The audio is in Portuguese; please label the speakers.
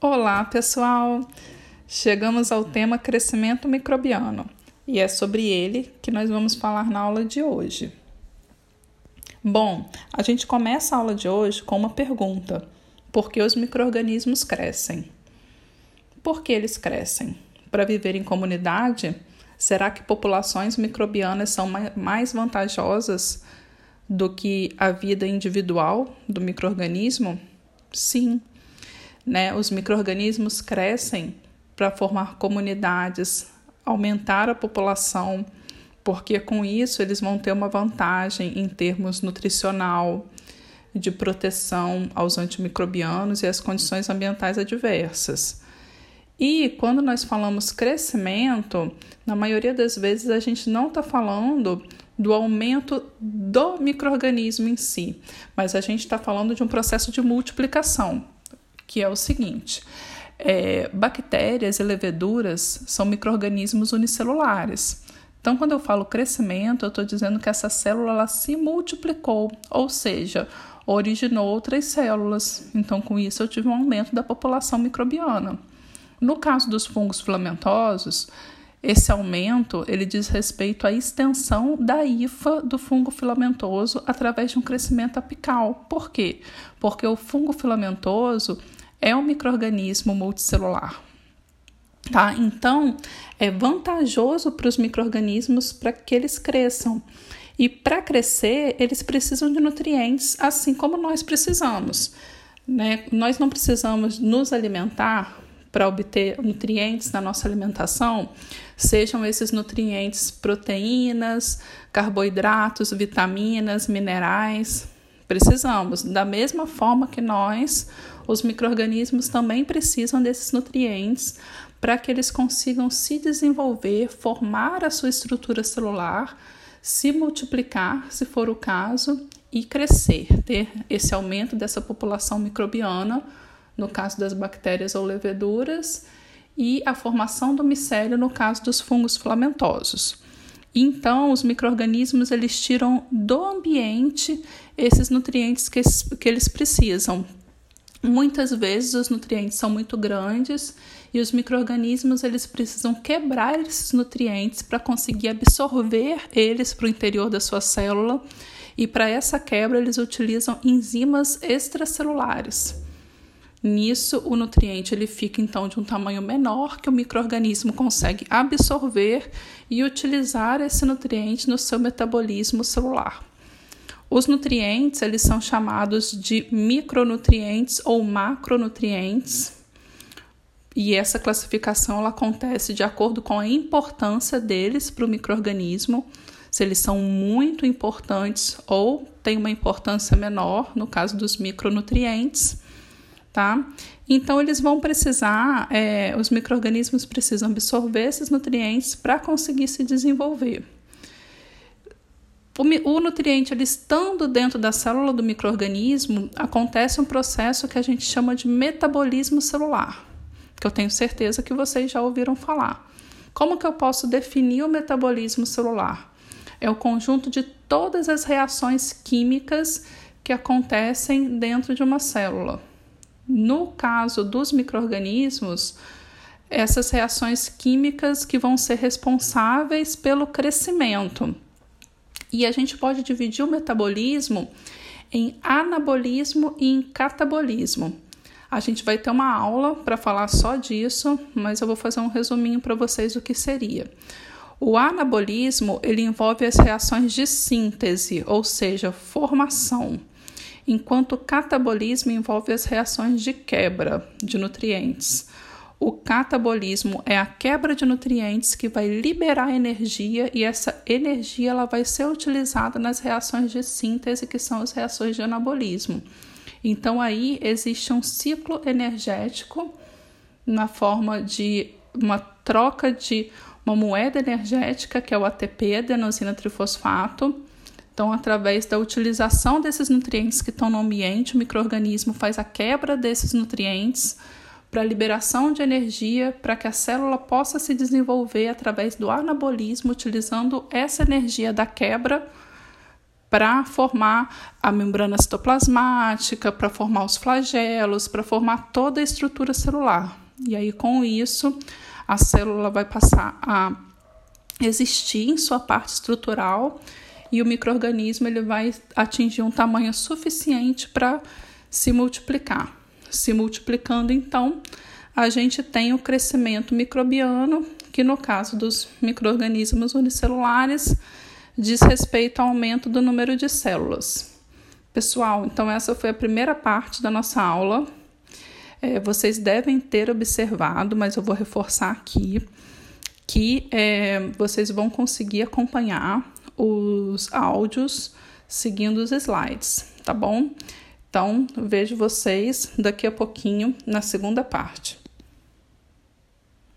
Speaker 1: Olá, pessoal! Chegamos ao tema crescimento microbiano e é sobre ele que nós vamos falar na aula de hoje. Bom, a gente começa a aula de hoje com uma pergunta: por que os microrganismos crescem? Por que eles crescem? Para viver em comunidade? Será que populações microbianas são mais vantajosas do que a vida individual do microorganismo? Sim né? Os microrganismos crescem para formar comunidades, aumentar a população, porque com isso eles vão ter uma vantagem em termos nutricional, de proteção aos antimicrobianos e às condições ambientais adversas. E quando nós falamos crescimento, na maioria das vezes a gente não está falando do aumento do microorganismo em si, mas a gente está falando de um processo de multiplicação que é o seguinte: é, bactérias e leveduras são micro-organismos unicelulares. Então, quando eu falo crescimento, eu estou dizendo que essa célula se multiplicou, ou seja, originou outras células. Então, com isso, eu tive um aumento da população microbiana. No caso dos fungos filamentosos, esse aumento ele diz respeito à extensão da hifa do fungo filamentoso através de um crescimento apical. Por quê? Porque o fungo filamentoso é um microorganismo multicelular. Tá? Então, é vantajoso para os microorganismos para que eles cresçam. E para crescer, eles precisam de nutrientes, assim como nós precisamos. Né? Nós não precisamos nos alimentar para obter nutrientes na nossa alimentação, sejam esses nutrientes proteínas, carboidratos, vitaminas, minerais. Precisamos, da mesma forma que nós os micro-organismos também precisam desses nutrientes para que eles consigam se desenvolver, formar a sua estrutura celular, se multiplicar, se for o caso, e crescer, ter esse aumento dessa população microbiana, no caso das bactérias ou leveduras, e a formação do micélio no caso dos fungos filamentosos. Então, os micro-organismos eles tiram do ambiente esses nutrientes que, que eles precisam Muitas vezes os nutrientes são muito grandes e os microrganismos eles precisam quebrar esses nutrientes para conseguir absorver eles para o interior da sua célula e para essa quebra eles utilizam enzimas extracelulares. Nisso o nutriente ele fica então de um tamanho menor que o microorganismo consegue absorver e utilizar esse nutriente no seu metabolismo celular. Os nutrientes, eles são chamados de micronutrientes ou macronutrientes. E essa classificação ela acontece de acordo com a importância deles para o microorganismo, se eles são muito importantes ou têm uma importância menor, no caso dos micronutrientes, tá? Então eles vão precisar, é, os microorganismos precisam absorver esses nutrientes para conseguir se desenvolver. O, o nutriente ele estando dentro da célula do microorganismo, acontece um processo que a gente chama de metabolismo celular, que eu tenho certeza que vocês já ouviram falar. Como que eu posso definir o metabolismo celular? É o conjunto de todas as reações químicas que acontecem dentro de uma célula. No caso dos microorganismos, essas reações químicas que vão ser responsáveis pelo crescimento. E a gente pode dividir o metabolismo em anabolismo e em catabolismo. A gente vai ter uma aula para falar só disso, mas eu vou fazer um resuminho para vocês do que seria. O anabolismo ele envolve as reações de síntese, ou seja, formação, enquanto o catabolismo envolve as reações de quebra de nutrientes. O catabolismo é a quebra de nutrientes que vai liberar energia e essa energia ela vai ser utilizada nas reações de síntese, que são as reações de anabolismo. Então aí existe um ciclo energético na forma de uma troca de uma moeda energética, que é o ATP, adenosina trifosfato. Então, através da utilização desses nutrientes que estão no ambiente, o microorganismo faz a quebra desses nutrientes para a liberação de energia para que a célula possa se desenvolver através do anabolismo, utilizando essa energia da quebra para formar a membrana citoplasmática, para formar os flagelos, para formar toda a estrutura celular. E aí, com isso, a célula vai passar a existir em sua parte estrutural e o microorganismo ele vai atingir um tamanho suficiente para se multiplicar. Se multiplicando, então, a gente tem o crescimento microbiano, que no caso dos microorganismos unicelulares diz respeito ao aumento do número de células. Pessoal, então essa foi a primeira parte da nossa aula. É, vocês devem ter observado, mas eu vou reforçar aqui, que é, vocês vão conseguir acompanhar os áudios seguindo os slides, tá bom? Então, vejo vocês daqui a pouquinho na segunda parte.